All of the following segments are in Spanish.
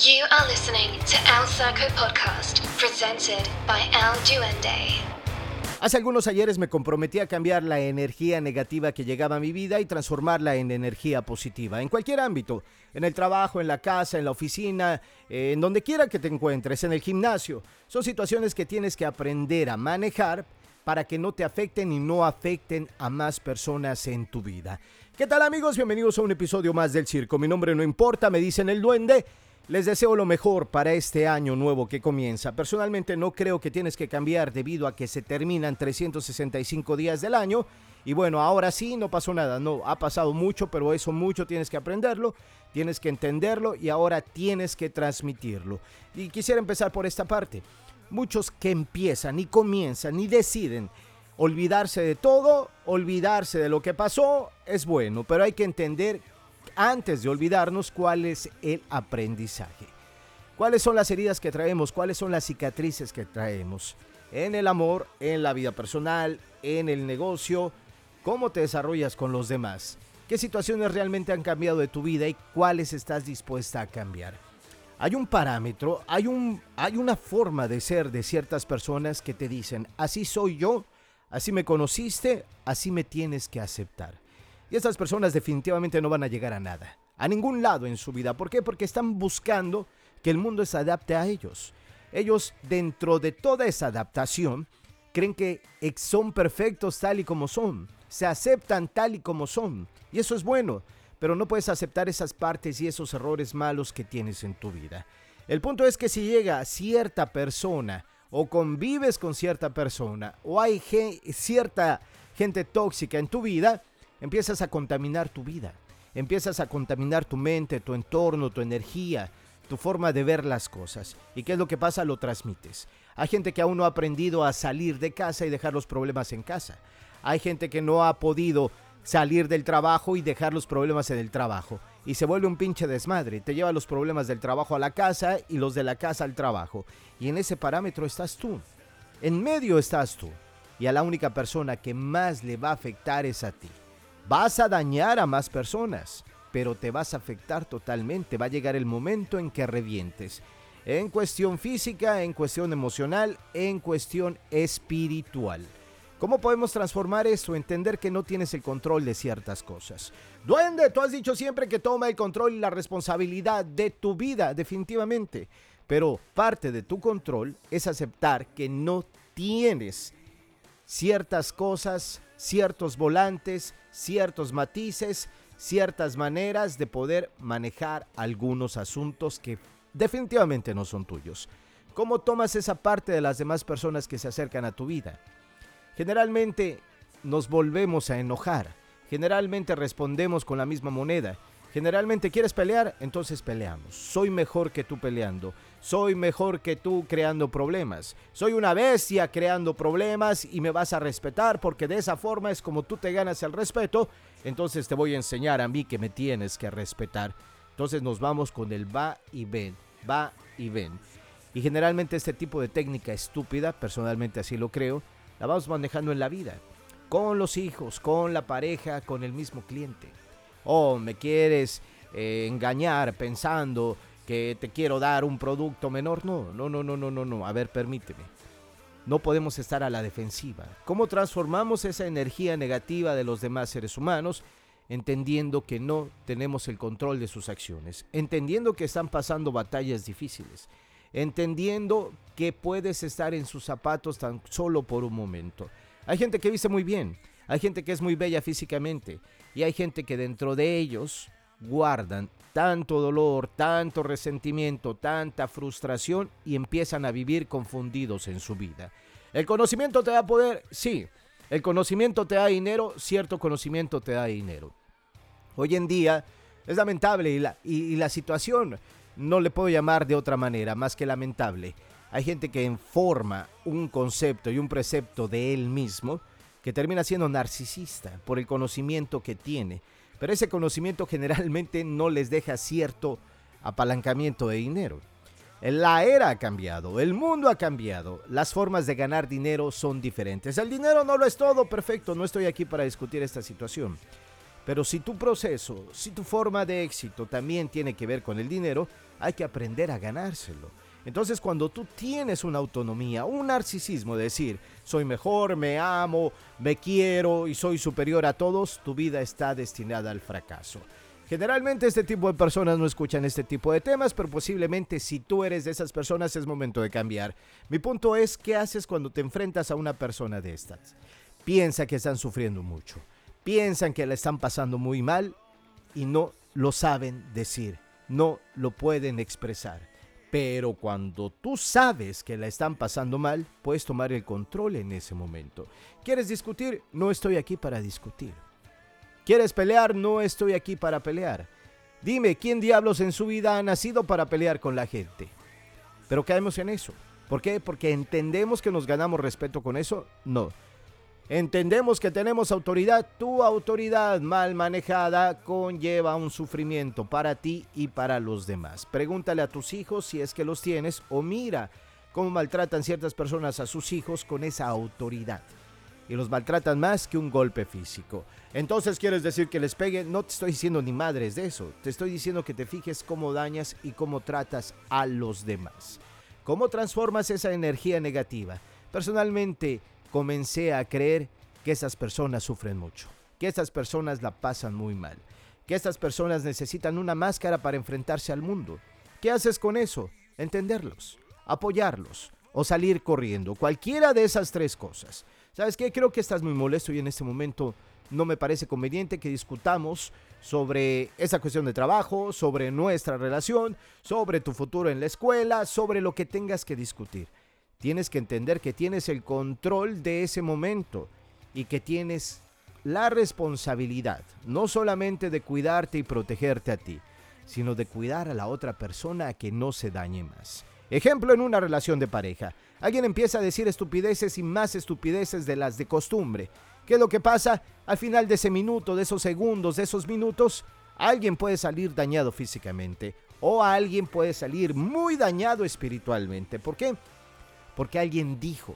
You are listening to El Circo Podcast, presented by El Duende. Hace algunos ayeres me comprometí a cambiar la energía negativa que llegaba a mi vida y transformarla en energía positiva, en cualquier ámbito, en el trabajo, en la casa, en la oficina, eh, en donde quiera que te encuentres, en el gimnasio. Son situaciones que tienes que aprender a manejar para que no te afecten y no afecten a más personas en tu vida. ¿Qué tal amigos? Bienvenidos a un episodio más del circo. Mi nombre no importa, me dicen el duende. Les deseo lo mejor para este año nuevo que comienza. Personalmente no creo que tienes que cambiar debido a que se terminan 365 días del año. Y bueno, ahora sí, no pasó nada. No, ha pasado mucho, pero eso mucho tienes que aprenderlo, tienes que entenderlo y ahora tienes que transmitirlo. Y quisiera empezar por esta parte. Muchos que empiezan y comienzan y deciden olvidarse de todo, olvidarse de lo que pasó, es bueno, pero hay que entender antes de olvidarnos cuál es el aprendizaje. ¿Cuáles son las heridas que traemos? ¿Cuáles son las cicatrices que traemos? En el amor, en la vida personal, en el negocio, cómo te desarrollas con los demás. ¿Qué situaciones realmente han cambiado de tu vida y cuáles estás dispuesta a cambiar? Hay un parámetro, hay, un, hay una forma de ser de ciertas personas que te dicen, así soy yo, así me conociste, así me tienes que aceptar. Y estas personas definitivamente no van a llegar a nada, a ningún lado en su vida. ¿Por qué? Porque están buscando que el mundo se adapte a ellos. Ellos, dentro de toda esa adaptación, creen que son perfectos tal y como son, se aceptan tal y como son. Y eso es bueno, pero no puedes aceptar esas partes y esos errores malos que tienes en tu vida. El punto es que si llega cierta persona o convives con cierta persona o hay cierta gente tóxica en tu vida, empiezas a contaminar tu vida, empiezas a contaminar tu mente, tu entorno, tu energía, tu forma de ver las cosas. ¿Y qué es lo que pasa? Lo transmites. Hay gente que aún no ha aprendido a salir de casa y dejar los problemas en casa. Hay gente que no ha podido salir del trabajo y dejar los problemas en el trabajo. Y se vuelve un pinche desmadre. Te lleva los problemas del trabajo a la casa y los de la casa al trabajo. Y en ese parámetro estás tú. En medio estás tú. Y a la única persona que más le va a afectar es a ti. Vas a dañar a más personas, pero te vas a afectar totalmente. Va a llegar el momento en que revientes. En cuestión física, en cuestión emocional, en cuestión espiritual. ¿Cómo podemos transformar eso? Entender que no tienes el control de ciertas cosas. Duende, tú has dicho siempre que toma el control y la responsabilidad de tu vida, definitivamente. Pero parte de tu control es aceptar que no tienes ciertas cosas, ciertos volantes, ciertos matices, ciertas maneras de poder manejar algunos asuntos que definitivamente no son tuyos. ¿Cómo tomas esa parte de las demás personas que se acercan a tu vida? Generalmente nos volvemos a enojar, generalmente respondemos con la misma moneda Generalmente quieres pelear, entonces peleamos. Soy mejor que tú peleando. Soy mejor que tú creando problemas. Soy una bestia creando problemas y me vas a respetar porque de esa forma es como tú te ganas el respeto. Entonces te voy a enseñar a mí que me tienes que respetar. Entonces nos vamos con el va y ven, va y ven. Y generalmente este tipo de técnica estúpida, personalmente así lo creo, la vamos manejando en la vida. Con los hijos, con la pareja, con el mismo cliente oh, me quieres eh, engañar pensando que te quiero dar un producto menor. No, no, no, no, no, no, no. A ver, permíteme. No podemos estar a la defensiva. ¿Cómo transformamos esa energía negativa de los demás seres humanos? Entendiendo que no tenemos el control de sus acciones, entendiendo que están pasando batallas difíciles, entendiendo que puedes estar en sus zapatos tan solo por un momento. Hay gente que viste muy bien, hay gente que es muy bella físicamente y hay gente que dentro de ellos guardan tanto dolor, tanto resentimiento, tanta frustración y empiezan a vivir confundidos en su vida. ¿El conocimiento te da poder? Sí. ¿El conocimiento te da dinero? Cierto conocimiento te da dinero. Hoy en día es lamentable y la, situación no le puedo llamar de otra manera más que lamentable. Hay gente que forma un concepto y un precepto de él mismo que termina siendo narcisista por el conocimiento que tiene, pero ese conocimiento generalmente no les deja cierto apalancamiento de dinero. La era ha cambiado, el mundo ha cambiado, las formas de ganar dinero son diferentes. El dinero no lo es todo, perfecto, no estoy aquí para discutir esta situación. Pero si tu proceso, si tu forma de éxito también tiene que ver con el dinero, hay que aprender a ganárselo. Entonces cuando tú tienes una autonomía, un narcisismo, de decir, soy mejor, me amo, me quiero y soy superior a todos, tu vida está destinada al fracaso. Generalmente este tipo de personas no escuchan este tipo de temas, pero posiblemente si tú eres de esas personas es momento de cambiar. Mi punto es, ¿qué haces cuando te enfrentas a una persona de estas? Piensa que están sufriendo mucho, piensan que la están pasando muy mal y no lo saben decir, no lo pueden expresar. Pero cuando tú sabes que la están pasando mal, puedes tomar el control en ese momento. ¿Quieres discutir? No estoy aquí para discutir. ¿Quieres pelear? No estoy aquí para pelear. Dime, ¿quién diablos en su vida ha nacido para pelear con la gente? Pero caemos en eso. ¿Por qué? Porque entendemos que nos ganamos respeto con eso. No. Entendemos que tenemos autoridad. Tu autoridad mal manejada conlleva un sufrimiento para ti y para los demás. Pregúntale a tus hijos si es que los tienes o mira cómo maltratan ciertas personas a sus hijos con esa autoridad. Y los maltratan más que un golpe físico. Entonces quieres decir que les pegue. No te estoy diciendo ni madres de eso. Te estoy diciendo que te fijes cómo dañas y cómo tratas a los demás. ¿Cómo transformas esa energía negativa? Personalmente, comencé a creer que esas personas sufren mucho, que estas personas la pasan muy mal, que estas personas necesitan una máscara para enfrentarse al mundo. ¿Qué haces con eso? Entenderlos, apoyarlos o salir corriendo, cualquiera de esas tres cosas. ¿Sabes qué? Creo que estás muy molesto y en este momento no me parece conveniente que discutamos sobre esa cuestión de trabajo, sobre nuestra relación, sobre tu futuro en la escuela, sobre lo que tengas que discutir. Tienes que entender que tienes el control de ese momento y que tienes la responsabilidad, no solamente de cuidarte y protegerte a ti, sino de cuidar a la otra persona a que no se dañe más. Ejemplo en una relación de pareja. Alguien empieza a decir estupideces y más estupideces de las de costumbre. ¿Qué es lo que pasa? Al final de ese minuto, de esos segundos, de esos minutos, alguien puede salir dañado físicamente o alguien puede salir muy dañado espiritualmente. ¿Por qué? Porque alguien dijo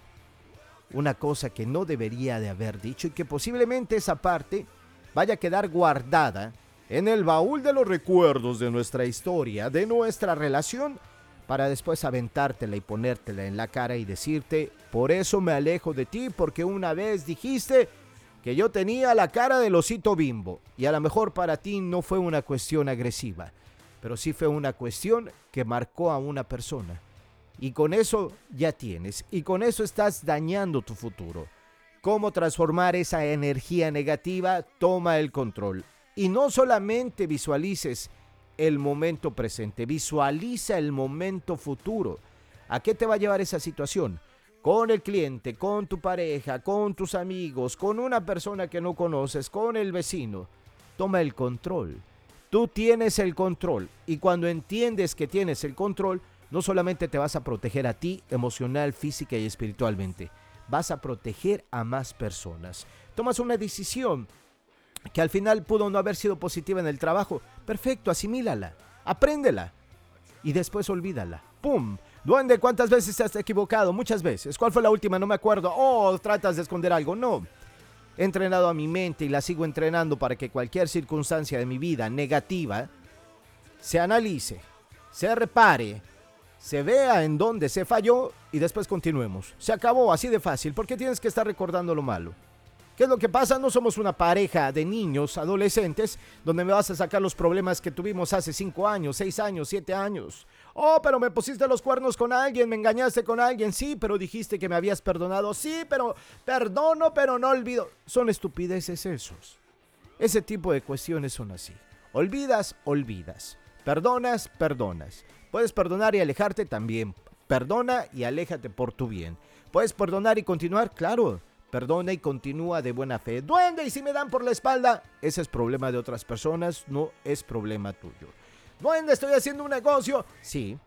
una cosa que no debería de haber dicho y que posiblemente esa parte vaya a quedar guardada en el baúl de los recuerdos de nuestra historia, de nuestra relación, para después aventártela y ponértela en la cara y decirte, por eso me alejo de ti, porque una vez dijiste que yo tenía la cara del osito bimbo, y a lo mejor para ti no fue una cuestión agresiva, pero sí fue una cuestión que marcó a una persona y con eso ya tienes. Y con eso estás dañando tu futuro. ¿Cómo transformar esa energía negativa? Toma el control. Y no solamente visualices el momento presente, visualiza el momento futuro. ¿A qué te va a llevar esa situación? Con el cliente, con tu pareja, con tus amigos, con una persona que no conoces, con el vecino. Toma el control. Tú tienes el control y cuando entiendes que tienes el control, no solamente te vas a proteger a ti emocional, física y espiritualmente, vas a proteger a más personas. Tomas una decisión que al final pudo no haber sido positiva en el trabajo. Perfecto, asimílala, apréndela y después olvídala. ¡Pum! Duende, ¿cuántas veces te has equivocado? Muchas veces. ¿Cuál fue la última? No me acuerdo. Oh, tratas de esconder algo. No. He entrenado a mi mente y la sigo entrenando para que cualquier circunstancia de mi vida negativa se analice, se repare se vea en dónde se falló y después continuemos. Se acabó así de fácil. ¿Por qué tienes que estar recordando lo malo? ¿Qué es lo que pasa? No somos una pareja de niños, adolescentes, donde me vas a sacar los problemas que tuvimos hace 5 años, 6 años, 7 años. Oh, pero me pusiste los cuernos con alguien, me engañaste con alguien. Sí, pero dijiste que me habías perdonado. Sí, pero perdono, pero no olvido. Son estupideces esos. Ese tipo de cuestiones son así. Olvidas, olvidas. Perdonas, perdonas. Puedes perdonar y alejarte también. Perdona y aléjate por tu bien. ¿Puedes perdonar y continuar? Claro. Perdona y continúa de buena fe. Duende, y si me dan por la espalda, ese es problema de otras personas, no es problema tuyo. Duende, estoy haciendo un negocio. Sí,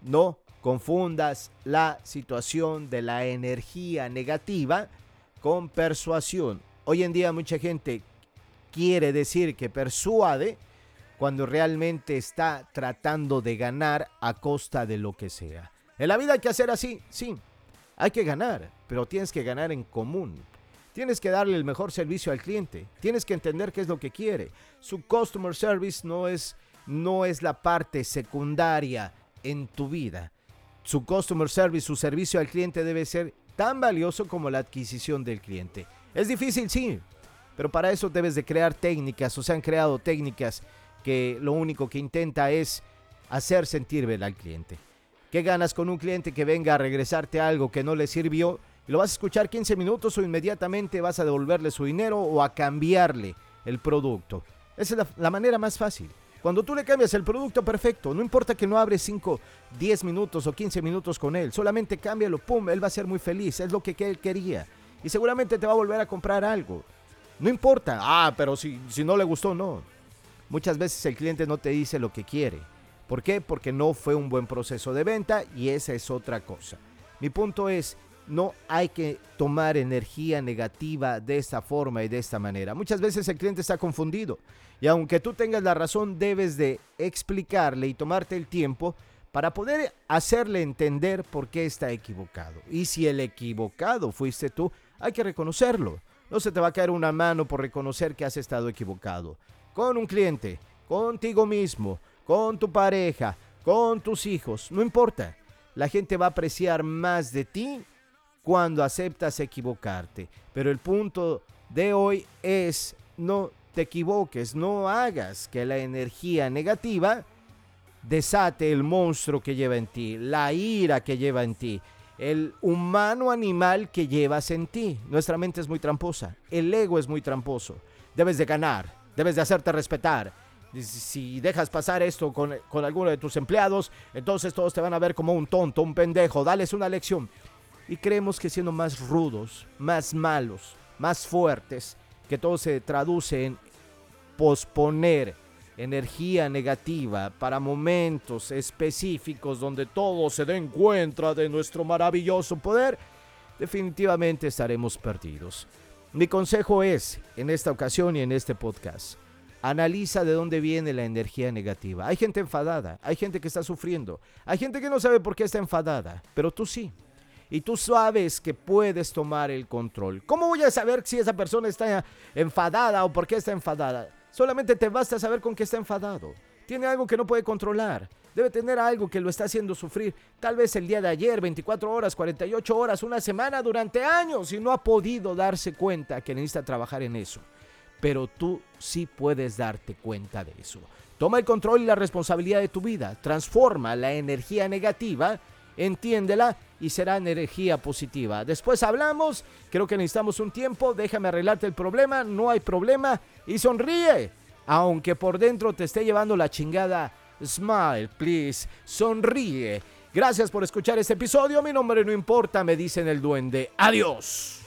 no confundas la situación de la energía negativa con persuasión. Hoy en día mucha gente quiere decir que persuade cuando realmente está tratando de ganar a costa de lo que sea. En la vida hay que hacer así, sí, hay que ganar, pero tienes que ganar en común. Tienes que darle el mejor servicio al cliente. Tienes que entender qué es lo que quiere. Su customer service no es, no es la parte secundaria en tu vida. Su customer service, su servicio al cliente debe ser tan valioso como la adquisición del cliente. Es difícil, sí, pero para eso debes de crear técnicas o se han creado técnicas que lo único que intenta es hacer sentir bien al cliente. ¿Qué ganas con un cliente que venga a regresarte algo que no le sirvió y lo vas a escuchar 15 minutos o inmediatamente vas a devolverle su dinero o a cambiarle el producto? Esa es la, la manera más fácil. Cuando tú le cambias el producto perfecto, no importa que no abres 5, 10 minutos o 15 minutos con él, solamente cámbialo, pum, él va a ser muy feliz, es lo que él quería. Y seguramente te va a volver a comprar algo. No importa, ah, pero si, si no le gustó, no. Muchas veces el cliente no te dice lo que quiere. ¿Por qué? Porque no fue un buen proceso de venta y esa es otra cosa. Mi punto es, no hay que tomar energía negativa de esta forma y de esta manera. Muchas veces el cliente está confundido y aunque tú tengas la razón, debes de explicarle y tomarte el tiempo para poder hacerle entender por qué está equivocado. Y si el equivocado fuiste tú, hay que reconocerlo. No se te va a caer una mano por reconocer que has estado equivocado. Con un cliente, contigo mismo, con tu pareja, con tus hijos, no importa. La gente va a apreciar más de ti cuando aceptas equivocarte. Pero el punto de hoy es no te equivoques, no hagas que la energía negativa desate el monstruo que lleva en ti, la ira que lleva en ti, el humano animal que llevas en ti. Nuestra mente es muy tramposa, el ego es muy tramposo. Debes de ganar, debes de hacerte respetar. Si dejas pasar esto con, con alguno de tus empleados, entonces todos te van a ver como un tonto, un pendejo. Dales una lección y creemos que siendo más rudos, más malos, más fuertes, que todo se traduce en posponer energía negativa para momentos específicos donde todo se den cuenta de nuestro maravilloso poder, definitivamente estaremos perdidos. Mi consejo es, en esta ocasión y en este podcast, analiza de dónde viene la energía negativa. Hay gente enfadada, hay gente que está sufriendo, hay gente que no sabe por qué está enfadada, pero tú sí y tú sabes que puedes tomar el control. ¿Cómo voy a saber si esa persona está enfadada o por qué está enfadada? Solamente te basta saber con qué está enfadado. Tiene algo que no puede controlar. Debe tener algo que lo está haciendo sufrir. Tal vez el día de ayer, 24 horas, 48 horas, una semana, durante años y no ha podido darse cuenta que necesita trabajar en eso. Pero tú sí puedes darte cuenta de eso. Toma el control y la responsabilidad de tu vida. Transforma la energía negativa entiéndela y será energía positiva. Después hablamos, creo que necesitamos un tiempo, déjame arreglarte el problema, no hay problema y sonríe, aunque por dentro te esté llevando la chingada. Smile, please, sonríe. Gracias por escuchar este episodio, mi nombre no importa, me dicen el duende. Adiós.